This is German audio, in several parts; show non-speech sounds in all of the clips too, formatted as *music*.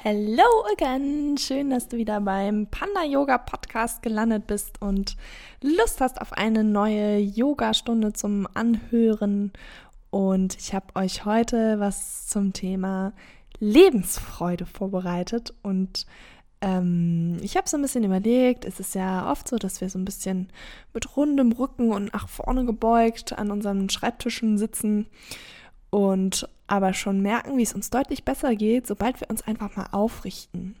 Hello again! Schön, dass du wieder beim Panda Yoga Podcast gelandet bist und Lust hast auf eine neue Yoga-Stunde zum Anhören. Und ich habe euch heute was zum Thema Lebensfreude vorbereitet. Und ähm, ich habe so ein bisschen überlegt, es ist ja oft so, dass wir so ein bisschen mit rundem Rücken und nach vorne gebeugt an unseren Schreibtischen sitzen und aber schon merken, wie es uns deutlich besser geht, sobald wir uns einfach mal aufrichten.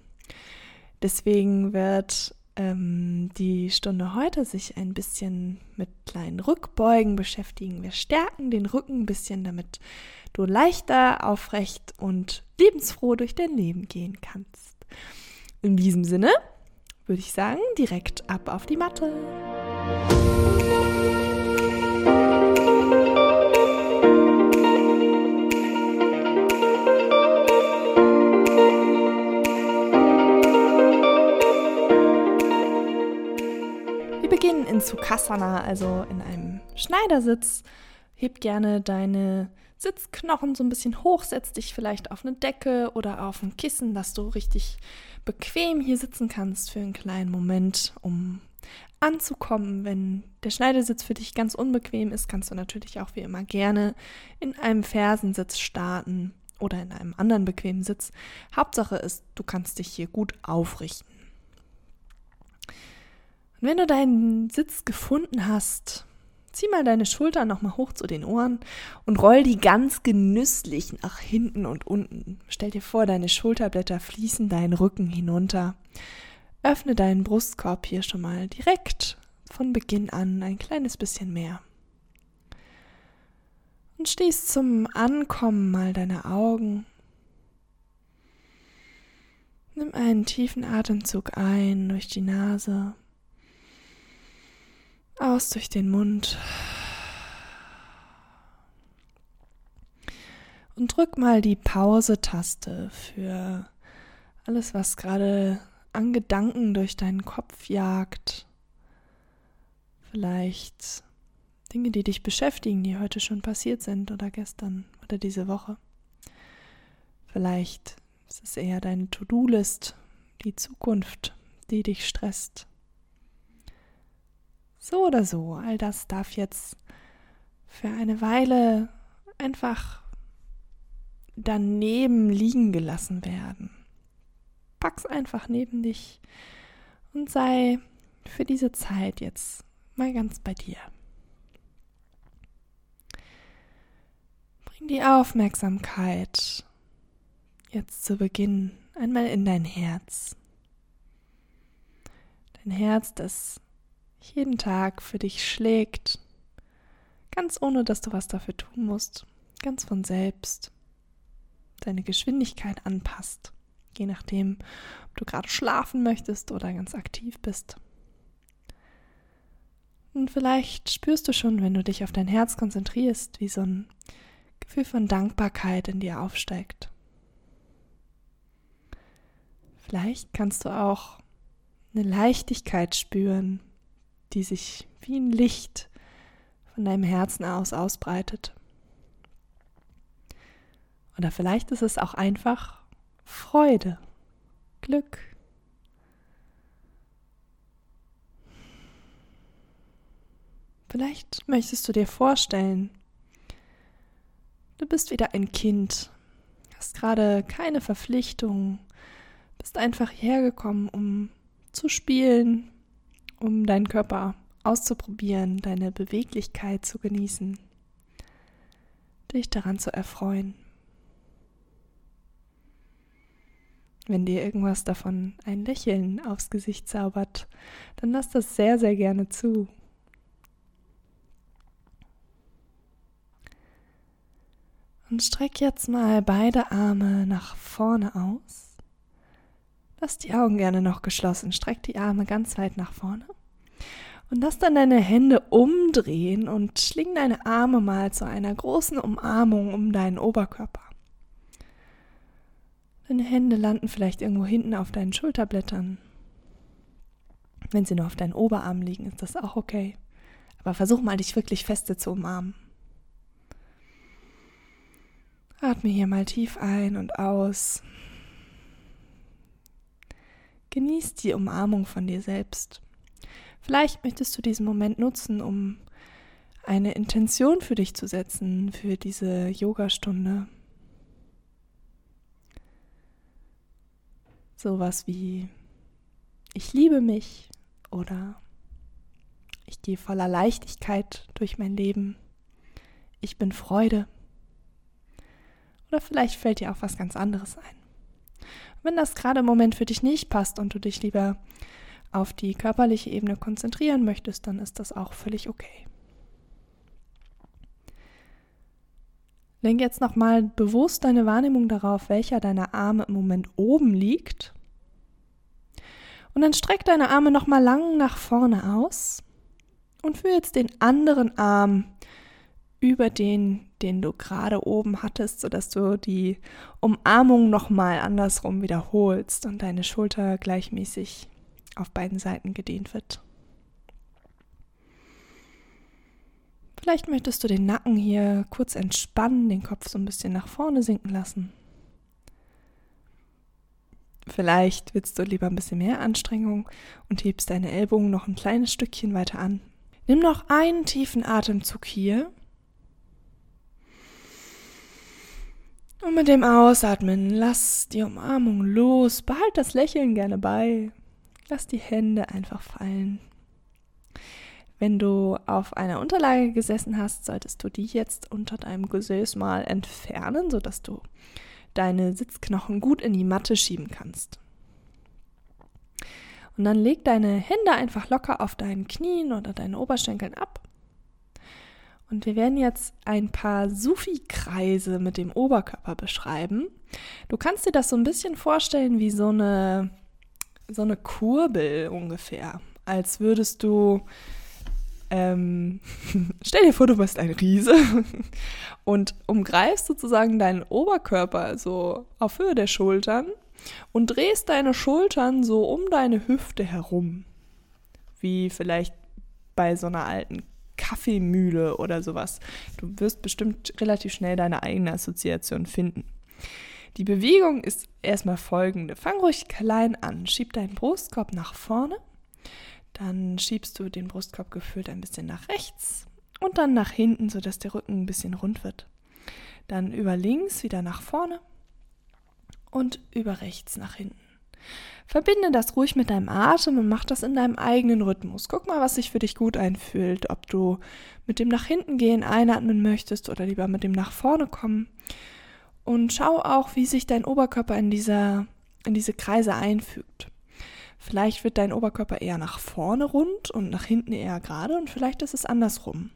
Deswegen wird ähm, die Stunde heute sich ein bisschen mit kleinen Rückbeugen beschäftigen. Wir stärken den Rücken ein bisschen, damit du leichter, aufrecht und lebensfroh durch dein Leben gehen kannst. In diesem Sinne würde ich sagen, direkt ab auf die Matte. Sukhasana, also in einem Schneidersitz. Heb gerne deine Sitzknochen so ein bisschen hoch, setz dich vielleicht auf eine Decke oder auf ein Kissen, dass du richtig bequem hier sitzen kannst für einen kleinen Moment, um anzukommen. Wenn der Schneidersitz für dich ganz unbequem ist, kannst du natürlich auch wie immer gerne in einem Fersensitz starten oder in einem anderen bequemen Sitz. Hauptsache ist, du kannst dich hier gut aufrichten. Und wenn du deinen Sitz gefunden hast, zieh mal deine Schultern nochmal hoch zu den Ohren und roll die ganz genüsslich nach hinten und unten. Stell dir vor, deine Schulterblätter fließen deinen Rücken hinunter. Öffne deinen Brustkorb hier schon mal direkt von Beginn an ein kleines bisschen mehr. Und schließ zum Ankommen mal deine Augen. Nimm einen tiefen Atemzug ein durch die Nase aus durch den Mund. Und drück mal die Pause-Taste für alles, was gerade an Gedanken durch deinen Kopf jagt. Vielleicht Dinge, die dich beschäftigen, die heute schon passiert sind oder gestern oder diese Woche. Vielleicht ist es eher deine To-Do-List, die Zukunft, die dich stresst. So oder so, all das darf jetzt für eine Weile einfach daneben liegen gelassen werden. Pack's einfach neben dich und sei für diese Zeit jetzt mal ganz bei dir. Bring die Aufmerksamkeit jetzt zu Beginn einmal in dein Herz. Dein Herz, das jeden Tag für dich schlägt, ganz ohne dass du was dafür tun musst, ganz von selbst, deine Geschwindigkeit anpasst, je nachdem, ob du gerade schlafen möchtest oder ganz aktiv bist. Und vielleicht spürst du schon, wenn du dich auf dein Herz konzentrierst, wie so ein Gefühl von Dankbarkeit in dir aufsteigt. Vielleicht kannst du auch eine Leichtigkeit spüren, die sich wie ein Licht von deinem Herzen aus ausbreitet. Oder vielleicht ist es auch einfach Freude, Glück. Vielleicht möchtest du dir vorstellen, du bist wieder ein Kind, hast gerade keine Verpflichtung, bist einfach hergekommen, um zu spielen, um deinen Körper auszuprobieren, deine Beweglichkeit zu genießen, dich daran zu erfreuen. Wenn dir irgendwas davon ein Lächeln aufs Gesicht zaubert, dann lass das sehr, sehr gerne zu. Und streck jetzt mal beide Arme nach vorne aus. Lass die Augen gerne noch geschlossen. Streck die Arme ganz weit nach vorne. Und lass dann deine Hände umdrehen und schling deine Arme mal zu einer großen Umarmung um deinen Oberkörper. Deine Hände landen vielleicht irgendwo hinten auf deinen Schulterblättern. Wenn sie nur auf deinen Oberarm liegen, ist das auch okay. Aber versuch mal, dich wirklich feste zu umarmen. Atme hier mal tief ein und aus. Genieß die Umarmung von dir selbst. Vielleicht möchtest du diesen Moment nutzen, um eine Intention für dich zu setzen, für diese Yogastunde. Sowas wie ich liebe mich oder ich gehe voller Leichtigkeit durch mein Leben. Ich bin Freude. Oder vielleicht fällt dir auch was ganz anderes ein. Wenn das gerade im Moment für dich nicht passt und du dich lieber auf die körperliche Ebene konzentrieren möchtest, dann ist das auch völlig okay. Lenk jetzt nochmal bewusst deine Wahrnehmung darauf, welcher deiner Arme im Moment oben liegt. Und dann streck deine Arme nochmal lang nach vorne aus und führe jetzt den anderen Arm über den, den du gerade oben hattest, sodass du die Umarmung nochmal andersrum wiederholst und deine Schulter gleichmäßig auf beiden Seiten gedehnt wird. Vielleicht möchtest du den Nacken hier kurz entspannen, den Kopf so ein bisschen nach vorne sinken lassen. Vielleicht willst du lieber ein bisschen mehr Anstrengung und hebst deine Ellbogen noch ein kleines Stückchen weiter an. Nimm noch einen tiefen Atemzug hier Und mit dem Ausatmen lass die Umarmung los, behalt das Lächeln gerne bei. Lass die Hände einfach fallen. Wenn du auf einer Unterlage gesessen hast, solltest du die jetzt unter deinem Gesäß mal entfernen, sodass du deine Sitzknochen gut in die Matte schieben kannst. Und dann leg deine Hände einfach locker auf deinen Knien oder deinen Oberschenkeln ab und wir werden jetzt ein paar Sufi-Kreise mit dem Oberkörper beschreiben. Du kannst dir das so ein bisschen vorstellen wie so eine, so eine Kurbel ungefähr. Als würdest du, ähm, *laughs* stell dir vor, du bist ein Riese *laughs* und umgreifst sozusagen deinen Oberkörper so auf Höhe der Schultern und drehst deine Schultern so um deine Hüfte herum. Wie vielleicht bei so einer alten Kaffeemühle oder sowas. Du wirst bestimmt relativ schnell deine eigene Assoziation finden. Die Bewegung ist erstmal folgende. Fang ruhig klein an. Schieb deinen Brustkorb nach vorne. Dann schiebst du den Brustkorb gefühlt ein bisschen nach rechts und dann nach hinten, sodass der Rücken ein bisschen rund wird. Dann über links wieder nach vorne und über rechts nach hinten. Verbinde das ruhig mit deinem Atem und mach das in deinem eigenen Rhythmus. Guck mal, was sich für dich gut einfühlt, ob du mit dem nach hinten gehen einatmen möchtest oder lieber mit dem nach vorne kommen. Und schau auch, wie sich dein Oberkörper in, dieser, in diese Kreise einfügt. Vielleicht wird dein Oberkörper eher nach vorne rund und nach hinten eher gerade und vielleicht ist es andersrum.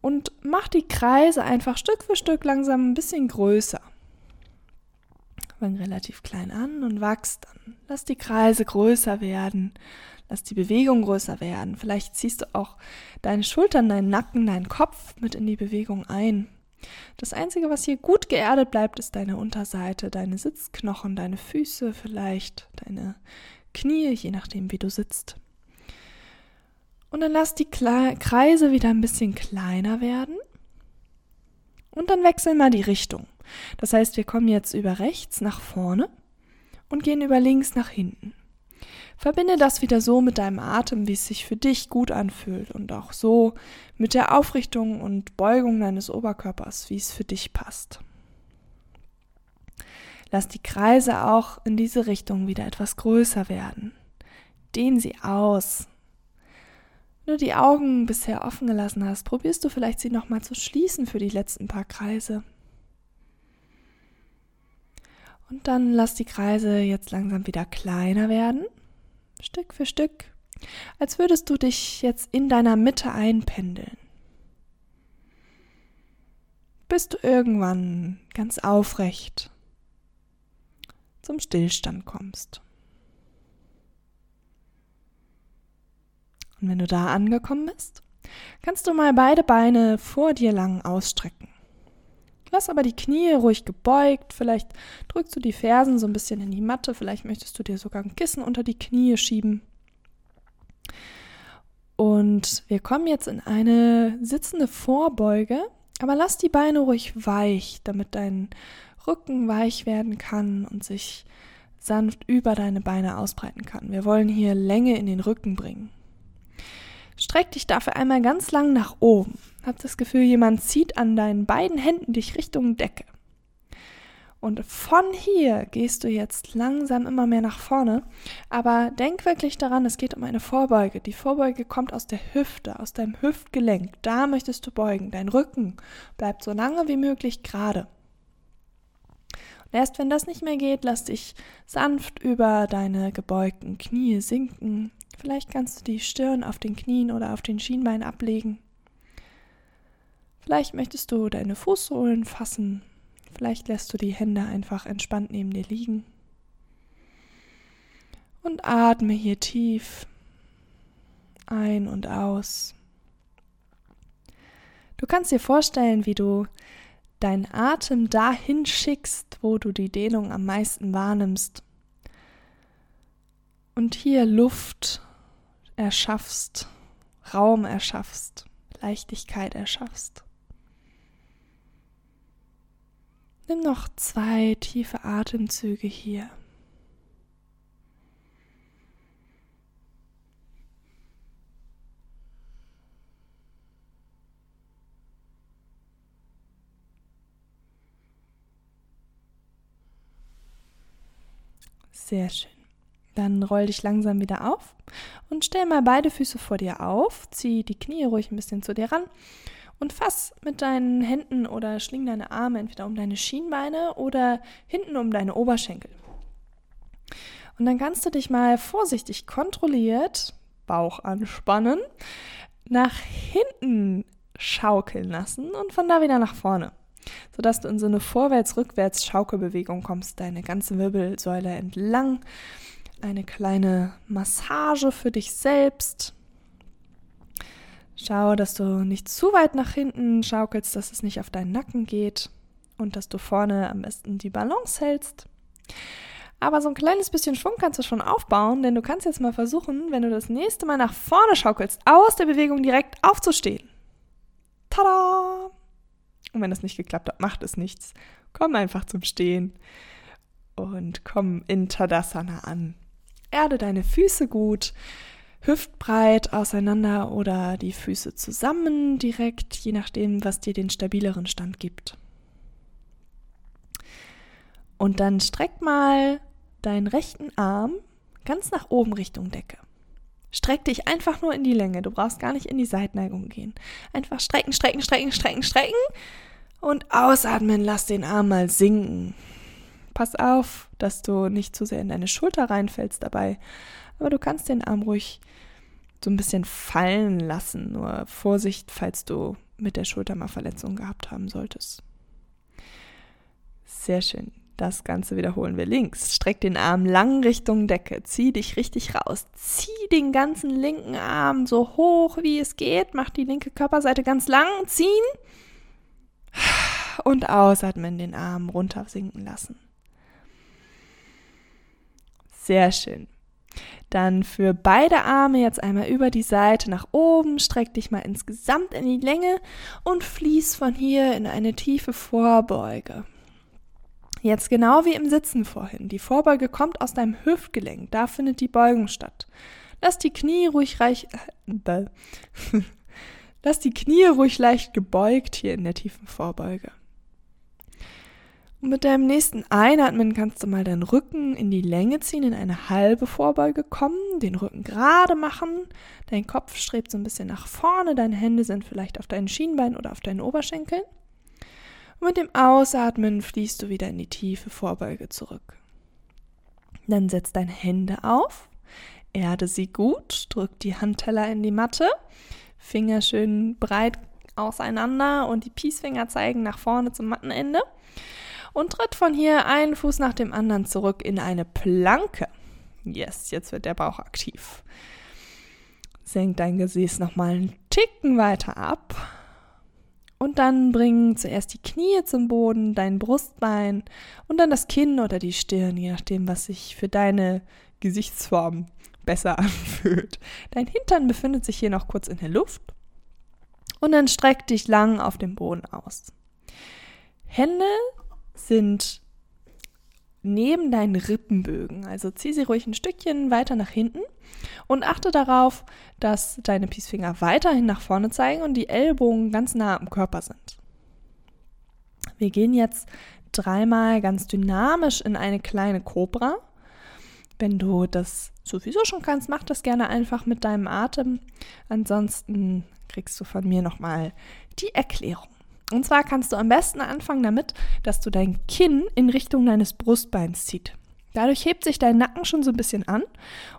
Und mach die Kreise einfach Stück für Stück langsam ein bisschen größer. Fang relativ klein an und wachst dann. Lass die Kreise größer werden. Lass die Bewegung größer werden. Vielleicht ziehst du auch deine Schultern, deinen Nacken, deinen Kopf mit in die Bewegung ein. Das Einzige, was hier gut geerdet bleibt, ist deine Unterseite, deine Sitzknochen, deine Füße, vielleicht deine Knie, je nachdem, wie du sitzt. Und dann lass die Kreise wieder ein bisschen kleiner werden. Und dann wechseln mal die Richtung. Das heißt, wir kommen jetzt über rechts nach vorne und gehen über links nach hinten. Verbinde das wieder so mit deinem Atem, wie es sich für dich gut anfühlt und auch so mit der Aufrichtung und Beugung deines Oberkörpers, wie es für dich passt. Lass die Kreise auch in diese Richtung wieder etwas größer werden. Dehn sie aus. Wenn du die Augen bisher offen gelassen hast, probierst du vielleicht sie nochmal zu schließen für die letzten paar Kreise. Und dann lass die Kreise jetzt langsam wieder kleiner werden, Stück für Stück, als würdest du dich jetzt in deiner Mitte einpendeln. Bis du irgendwann ganz aufrecht zum Stillstand kommst. Und wenn du da angekommen bist, kannst du mal beide Beine vor dir lang ausstrecken. Lass aber die Knie ruhig gebeugt. Vielleicht drückst du die Fersen so ein bisschen in die Matte. Vielleicht möchtest du dir sogar ein Kissen unter die Knie schieben. Und wir kommen jetzt in eine sitzende Vorbeuge. Aber lass die Beine ruhig weich, damit dein Rücken weich werden kann und sich sanft über deine Beine ausbreiten kann. Wir wollen hier Länge in den Rücken bringen. Streck dich dafür einmal ganz lang nach oben. Hab das Gefühl, jemand zieht an deinen beiden Händen dich Richtung Decke. Und von hier gehst du jetzt langsam immer mehr nach vorne. Aber denk wirklich daran, es geht um eine Vorbeuge. Die Vorbeuge kommt aus der Hüfte, aus deinem Hüftgelenk. Da möchtest du beugen. Dein Rücken bleibt so lange wie möglich gerade. Und erst wenn das nicht mehr geht, lass dich sanft über deine gebeugten Knie sinken. Vielleicht kannst du die Stirn auf den Knien oder auf den Schienbein ablegen. Vielleicht möchtest du deine Fußsohlen fassen Vielleicht lässt du die Hände einfach entspannt neben dir liegen. Und atme hier tief ein und aus. Du kannst dir vorstellen, wie du deinen Atem dahin schickst, wo du die Dehnung am meisten wahrnimmst. Und hier Luft erschaffst, Raum erschaffst, Leichtigkeit erschaffst. Nimm noch zwei tiefe Atemzüge hier. Sehr schön. Dann roll dich langsam wieder auf und stell mal beide Füße vor dir auf. Zieh die Knie ruhig ein bisschen zu dir ran und fass mit deinen Händen oder schling deine Arme entweder um deine Schienbeine oder hinten um deine Oberschenkel. Und dann kannst du dich mal vorsichtig kontrolliert, Bauch anspannen, nach hinten schaukeln lassen und von da wieder nach vorne, sodass du in so eine Vorwärts-Rückwärts-Schaukelbewegung kommst, deine ganze Wirbelsäule entlang. Eine kleine Massage für dich selbst, Schau, dass du nicht zu weit nach hinten schaukelst, dass es nicht auf deinen Nacken geht und dass du vorne am besten die Balance hältst. Aber so ein kleines bisschen Schwung kannst du schon aufbauen, denn du kannst jetzt mal versuchen, wenn du das nächste Mal nach vorne schaukelst, aus der Bewegung direkt aufzustehen. Tada! Und wenn das nicht geklappt hat, macht es nichts. Komm einfach zum Stehen und komm in Tadasana an. Erde deine Füße gut, hüftbreit auseinander oder die Füße zusammen direkt, je nachdem, was dir den stabileren Stand gibt. Und dann streck mal deinen rechten Arm ganz nach oben Richtung Decke. Streck dich einfach nur in die Länge. Du brauchst gar nicht in die Seitneigung gehen. Einfach strecken, strecken, strecken, strecken, strecken und ausatmen. Lass den Arm mal sinken. Pass auf, dass du nicht zu sehr in deine Schulter reinfällst dabei. Aber du kannst den Arm ruhig so ein bisschen fallen lassen. Nur Vorsicht, falls du mit der Schulter mal Verletzungen gehabt haben solltest. Sehr schön. Das Ganze wiederholen wir links. Streck den Arm lang Richtung Decke. Zieh dich richtig raus. Zieh den ganzen linken Arm so hoch wie es geht. Mach die linke Körperseite ganz lang. Ziehen. Und ausatmen, den Arm runter sinken lassen. Sehr schön. Dann für beide Arme jetzt einmal über die Seite nach oben, streck dich mal insgesamt in die Länge und fließ von hier in eine tiefe Vorbeuge. Jetzt genau wie im Sitzen vorhin. Die Vorbeuge kommt aus deinem Hüftgelenk, da findet die Beugung statt. Lass die Knie ruhig reich, äh, *laughs* Lass die Knie ruhig leicht gebeugt hier in der tiefen Vorbeuge. Und mit deinem nächsten Einatmen kannst du mal deinen Rücken in die Länge ziehen, in eine halbe Vorbeuge kommen, den Rücken gerade machen. Dein Kopf strebt so ein bisschen nach vorne, deine Hände sind vielleicht auf deinen Schienbein oder auf deinen Oberschenkeln. Und mit dem Ausatmen fließt du wieder in die tiefe Vorbeuge zurück. Dann setz deine Hände auf, erde sie gut, drück die Handteller in die Matte, Finger schön breit auseinander und die Peacefinger zeigen nach vorne zum Mattenende und tritt von hier einen Fuß nach dem anderen zurück in eine Planke. Yes, jetzt wird der Bauch aktiv. Senk dein Gesäß nochmal einen Ticken weiter ab. Und dann bring zuerst die Knie zum Boden, dein Brustbein und dann das Kinn oder die Stirn, je nachdem, was sich für deine Gesichtsform besser *laughs* anfühlt. Dein Hintern befindet sich hier noch kurz in der Luft. Und dann streck dich lang auf dem Boden aus. Hände sind neben deinen Rippenbögen. Also zieh sie ruhig ein Stückchen weiter nach hinten und achte darauf, dass deine Peacefinger weiterhin nach vorne zeigen und die Ellbogen ganz nah am Körper sind. Wir gehen jetzt dreimal ganz dynamisch in eine kleine Cobra. Wenn du das sowieso schon kannst, mach das gerne einfach mit deinem Atem. Ansonsten kriegst du von mir nochmal die Erklärung. Und zwar kannst du am besten anfangen damit, dass du dein Kinn in Richtung deines Brustbeins ziehst. Dadurch hebt sich dein Nacken schon so ein bisschen an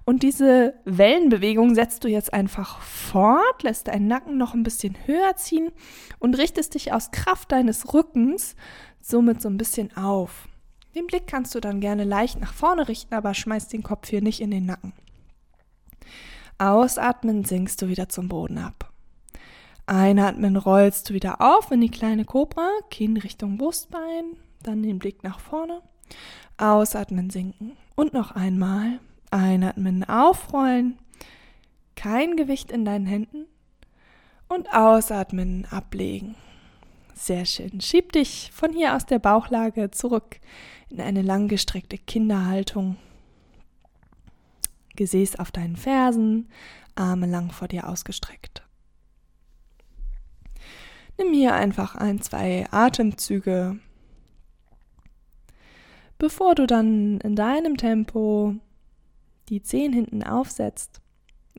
und diese Wellenbewegung setzt du jetzt einfach fort, lässt deinen Nacken noch ein bisschen höher ziehen und richtest dich aus Kraft deines Rückens somit so ein bisschen auf. Den Blick kannst du dann gerne leicht nach vorne richten, aber schmeißt den Kopf hier nicht in den Nacken. Ausatmen sinkst du wieder zum Boden ab. Einatmen rollst du wieder auf in die kleine Kobra, Kinn Richtung Brustbein, dann den Blick nach vorne. Ausatmen sinken und noch einmal. Einatmen aufrollen, kein Gewicht in deinen Händen und ausatmen ablegen. Sehr schön. Schieb dich von hier aus der Bauchlage zurück in eine langgestreckte Kinderhaltung. Gesäß auf deinen Fersen, Arme lang vor dir ausgestreckt. Nimm hier einfach ein, zwei Atemzüge, bevor du dann in deinem Tempo die Zehen hinten aufsetzt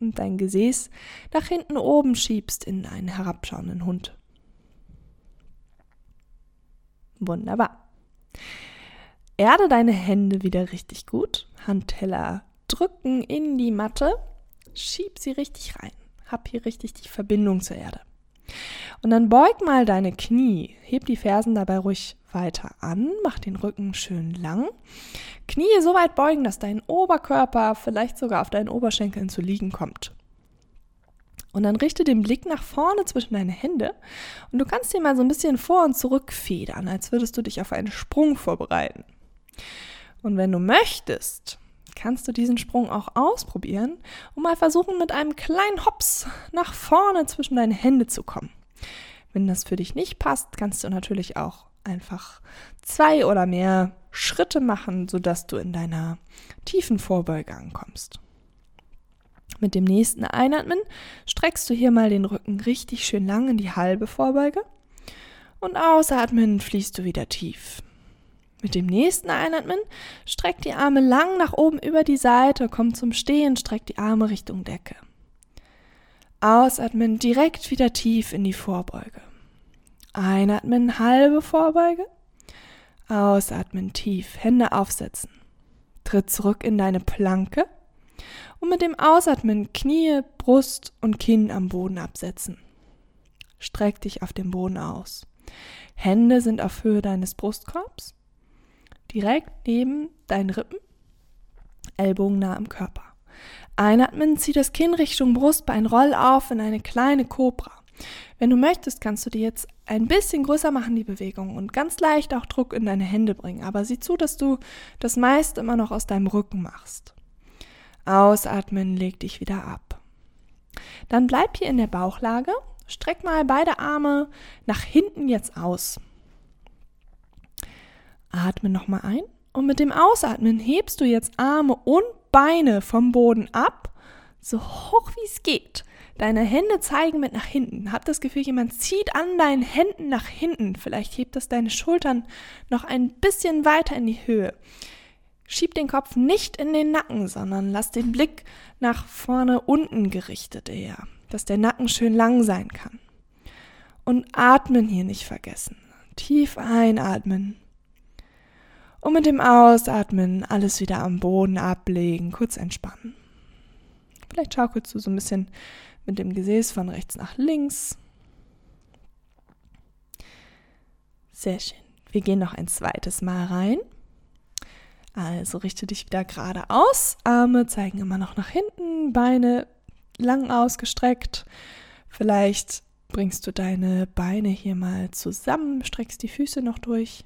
und dein Gesäß nach hinten oben schiebst in einen herabschauenden Hund. Wunderbar. Erde deine Hände wieder richtig gut. Handteller drücken in die Matte. Schieb sie richtig rein. Hab hier richtig die Verbindung zur Erde. Und dann beug mal deine Knie, heb die Fersen dabei ruhig weiter an, mach den Rücken schön lang. Knie so weit beugen, dass dein Oberkörper vielleicht sogar auf deinen Oberschenkeln zu liegen kommt. Und dann richte den Blick nach vorne zwischen deine Hände und du kannst dir mal so ein bisschen vor und zurück federn, als würdest du dich auf einen Sprung vorbereiten. Und wenn du möchtest, kannst du diesen Sprung auch ausprobieren und mal versuchen, mit einem kleinen Hops nach vorne zwischen deine Hände zu kommen. Wenn das für dich nicht passt, kannst du natürlich auch einfach zwei oder mehr Schritte machen, sodass du in deiner tiefen Vorbeuge ankommst. Mit dem nächsten Einatmen streckst du hier mal den Rücken richtig schön lang in die halbe Vorbeuge und ausatmen fließt du wieder tief. Mit dem nächsten Einatmen streck die Arme lang nach oben über die Seite, komm zum Stehen, streck die Arme Richtung Decke. Ausatmen direkt wieder tief in die Vorbeuge. Einatmen halbe Vorbeuge. Ausatmen tief, Hände aufsetzen. Tritt zurück in deine Planke und mit dem Ausatmen Knie, Brust und Kinn am Boden absetzen. Streck dich auf dem Boden aus. Hände sind auf Höhe deines Brustkorbs direkt neben deinen Rippen, Ellbogen nah am Körper. Einatmen, zieh das Kinn Richtung Brustbein, roll auf in eine kleine Kobra. Wenn du möchtest, kannst du dir jetzt ein bisschen größer machen, die Bewegung, und ganz leicht auch Druck in deine Hände bringen. Aber sieh zu, dass du das meiste immer noch aus deinem Rücken machst. Ausatmen, leg dich wieder ab. Dann bleib hier in der Bauchlage, streck mal beide Arme nach hinten jetzt aus. Atme nochmal ein und mit dem Ausatmen hebst du jetzt Arme und Beine vom Boden ab, so hoch wie es geht. Deine Hände zeigen mit nach hinten. Hab das Gefühl, jemand zieht an deinen Händen nach hinten. Vielleicht hebt das deine Schultern noch ein bisschen weiter in die Höhe. Schieb den Kopf nicht in den Nacken, sondern lass den Blick nach vorne unten gerichtet eher, dass der Nacken schön lang sein kann. Und atmen hier nicht vergessen. Tief einatmen und mit dem Ausatmen alles wieder am Boden ablegen, kurz entspannen. Vielleicht schaukelst du so ein bisschen mit dem Gesäß von rechts nach links. Sehr schön. Wir gehen noch ein zweites Mal rein. Also richte dich wieder gerade aus. Arme zeigen immer noch nach hinten, Beine lang ausgestreckt. Vielleicht bringst du deine Beine hier mal zusammen, streckst die Füße noch durch.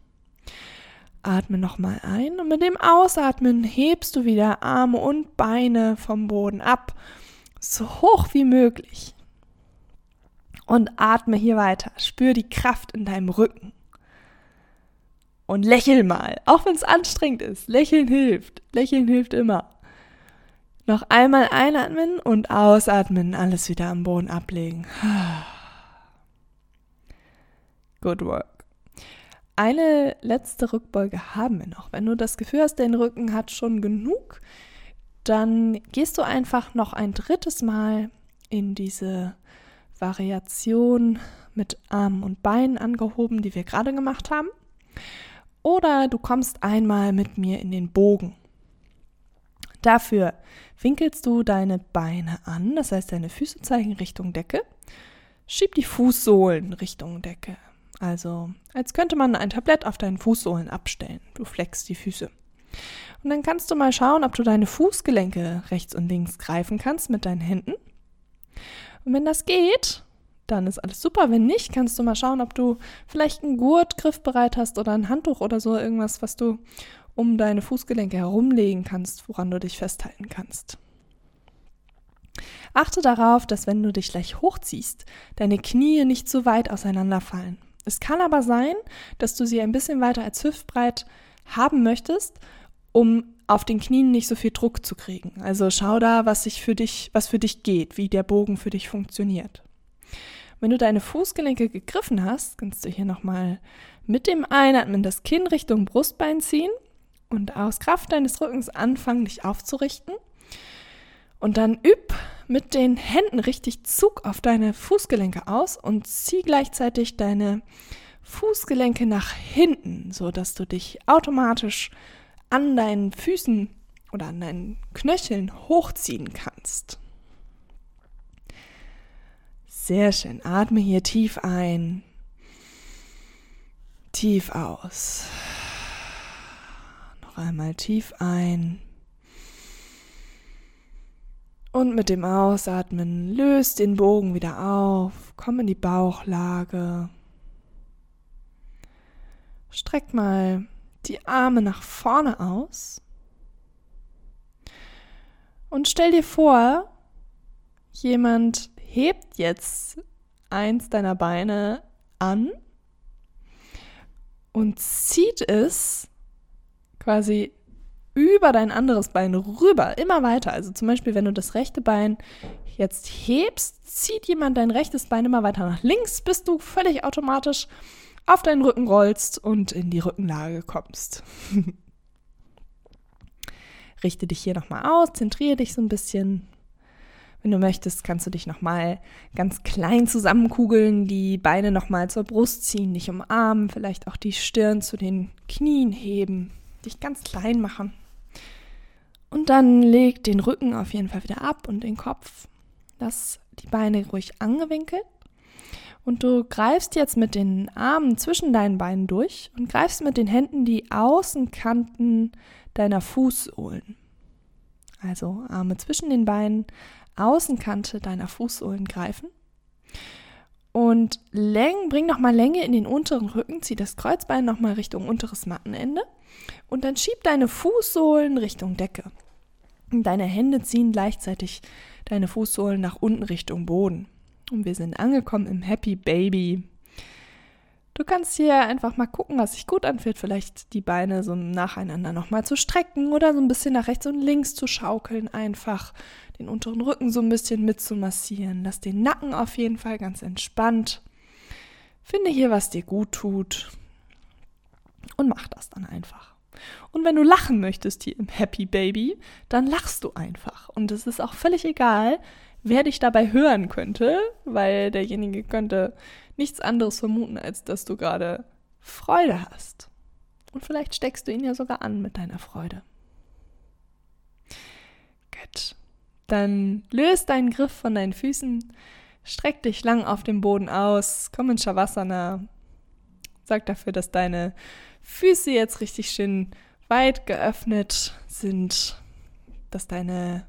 Atme nochmal ein und mit dem Ausatmen hebst du wieder Arme und Beine vom Boden ab, so hoch wie möglich. Und atme hier weiter. Spür die Kraft in deinem Rücken. Und lächel mal, auch wenn es anstrengend ist. Lächeln hilft. Lächeln hilft immer. Noch einmal einatmen und ausatmen, alles wieder am Boden ablegen. *sighs* Good work. Eine letzte Rückbeuge haben wir noch. Wenn du das Gefühl hast, dein Rücken hat schon genug, dann gehst du einfach noch ein drittes Mal in diese Variation mit Armen und Beinen angehoben, die wir gerade gemacht haben. Oder du kommst einmal mit mir in den Bogen. Dafür winkelst du deine Beine an, das heißt deine Füße zeigen Richtung Decke. Schieb die Fußsohlen Richtung Decke. Also, als könnte man ein Tablett auf deinen Fußsohlen abstellen. Du flexst die Füße. Und dann kannst du mal schauen, ob du deine Fußgelenke rechts und links greifen kannst mit deinen Händen. Und wenn das geht, dann ist alles super. Wenn nicht, kannst du mal schauen, ob du vielleicht einen Gurt griffbereit hast oder ein Handtuch oder so, irgendwas, was du um deine Fußgelenke herumlegen kannst, woran du dich festhalten kannst. Achte darauf, dass wenn du dich gleich hochziehst, deine Knie nicht zu weit auseinanderfallen. Es kann aber sein, dass du sie ein bisschen weiter als hüftbreit haben möchtest, um auf den Knien nicht so viel Druck zu kriegen. Also schau da, was sich für dich, was für dich geht, wie der Bogen für dich funktioniert. Wenn du deine Fußgelenke gegriffen hast, kannst du hier nochmal mit dem Einatmen das Kinn Richtung Brustbein ziehen und aus Kraft deines Rückens anfangen, dich aufzurichten. Und dann üb mit den Händen richtig Zug auf deine Fußgelenke aus und zieh gleichzeitig deine Fußgelenke nach hinten, so dass du dich automatisch an deinen Füßen oder an deinen Knöcheln hochziehen kannst. Sehr schön. Atme hier tief ein, tief aus einmal tief ein. Und mit dem Ausatmen löst den Bogen wieder auf, komm in die Bauchlage. Streck mal die Arme nach vorne aus. Und stell dir vor, jemand hebt jetzt eins deiner Beine an und zieht es quasi über dein anderes Bein rüber, immer weiter. Also zum Beispiel, wenn du das rechte Bein jetzt hebst, zieht jemand dein rechtes Bein immer weiter nach links, bis du völlig automatisch auf deinen Rücken rollst und in die Rückenlage kommst. *laughs* Richte dich hier nochmal aus, zentriere dich so ein bisschen. Wenn du möchtest, kannst du dich nochmal ganz klein zusammenkugeln, die Beine nochmal zur Brust ziehen, dich umarmen, vielleicht auch die Stirn zu den Knien heben dich ganz klein machen. Und dann leg den Rücken auf jeden Fall wieder ab und den Kopf. Lass die Beine ruhig angewinkelt. Und du greifst jetzt mit den Armen zwischen deinen Beinen durch und greifst mit den Händen die Außenkanten deiner Fußsohlen. Also Arme zwischen den Beinen, Außenkante deiner Fußsohlen greifen. Und Läng, bring nochmal Länge in den unteren Rücken, zieh das Kreuzbein nochmal Richtung unteres Mattenende und dann schieb deine Fußsohlen Richtung Decke. Deine Hände ziehen gleichzeitig deine Fußsohlen nach unten Richtung Boden. Und wir sind angekommen im Happy Baby. Du kannst hier einfach mal gucken, was sich gut anfühlt. Vielleicht die Beine so nacheinander nochmal zu strecken oder so ein bisschen nach rechts und links zu schaukeln. Einfach den unteren Rücken so ein bisschen mitzumassieren. Lass den Nacken auf jeden Fall ganz entspannt. Finde hier, was dir gut tut. Und mach das dann einfach. Und wenn du lachen möchtest hier im Happy Baby, dann lachst du einfach. Und es ist auch völlig egal, wer dich dabei hören könnte, weil derjenige könnte nichts anderes vermuten, als dass du gerade Freude hast. Und vielleicht steckst du ihn ja sogar an mit deiner Freude. Gut. Dann löst deinen Griff von deinen Füßen, streck dich lang auf dem Boden aus, komm in Shavasana. Sag dafür, dass deine Füße jetzt richtig schön weit geöffnet sind, dass deine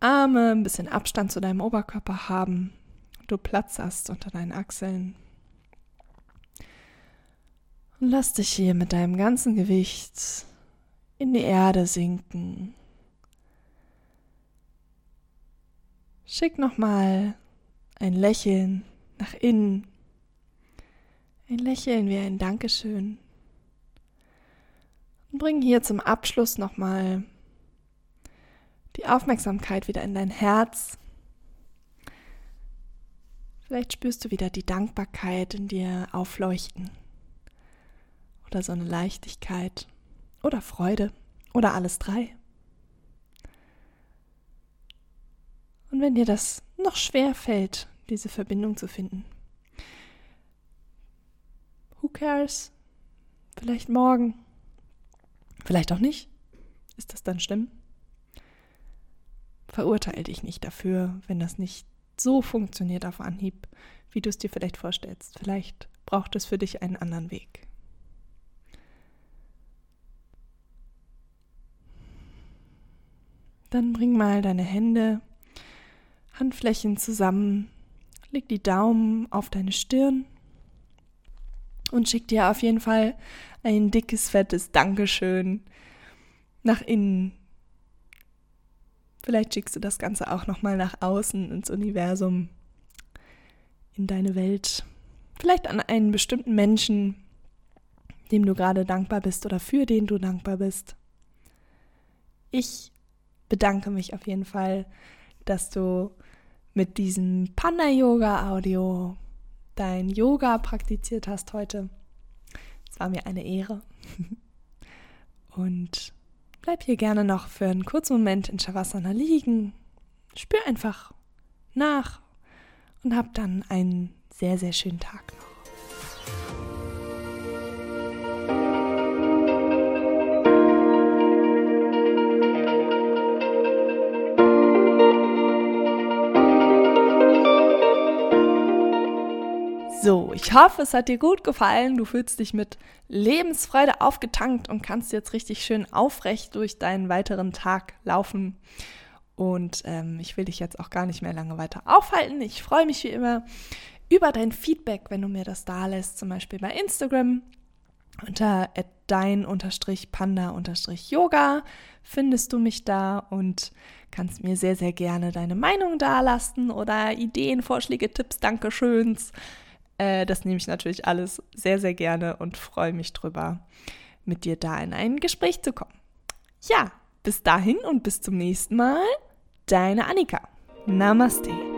Arme ein bisschen Abstand zu deinem Oberkörper haben, du Platz hast unter deinen Achseln. Und lass dich hier mit deinem ganzen Gewicht in die Erde sinken. Schick nochmal ein Lächeln nach innen. Ein Lächeln wie ein Dankeschön. Und bring hier zum Abschluss nochmal die Aufmerksamkeit wieder in dein Herz. Vielleicht spürst du wieder die Dankbarkeit in dir aufleuchten. Oder so eine Leichtigkeit. Oder Freude. Oder alles drei. Und wenn dir das noch schwer fällt, diese Verbindung zu finden, who cares? Vielleicht morgen. Vielleicht auch nicht. Ist das dann schlimm? Verurteile dich nicht dafür, wenn das nicht so funktioniert auf Anhieb, wie du es dir vielleicht vorstellst. Vielleicht braucht es für dich einen anderen Weg. Dann bring mal deine Hände, Handflächen zusammen, leg die Daumen auf deine Stirn und schick dir auf jeden Fall ein dickes, fettes Dankeschön nach innen. Vielleicht schickst du das Ganze auch nochmal nach außen ins Universum, in deine Welt. Vielleicht an einen bestimmten Menschen, dem du gerade dankbar bist oder für den du dankbar bist. Ich bedanke mich auf jeden Fall, dass du mit diesem Panda-Yoga-Audio dein Yoga praktiziert hast heute. Es war mir eine Ehre. *laughs* Und bleib hier gerne noch für einen kurzen Moment in Shavasana liegen. Spür einfach nach und hab dann einen sehr, sehr schönen Tag noch. So, ich hoffe, es hat dir gut gefallen. Du fühlst dich mit Lebensfreude aufgetankt und kannst jetzt richtig schön aufrecht durch deinen weiteren Tag laufen. Und ähm, ich will dich jetzt auch gar nicht mehr lange weiter aufhalten. Ich freue mich wie immer über dein Feedback, wenn du mir das da lässt, zum Beispiel bei Instagram unter dein-panda-yoga findest du mich da und kannst mir sehr, sehr gerne deine Meinung dalassen oder Ideen, Vorschläge, Tipps, Dankeschöns. Äh, das nehme ich natürlich alles sehr, sehr gerne und freue mich drüber, mit dir da in ein Gespräch zu kommen. Ja, bis dahin und bis zum nächsten Mal. Deine Annika. Namaste.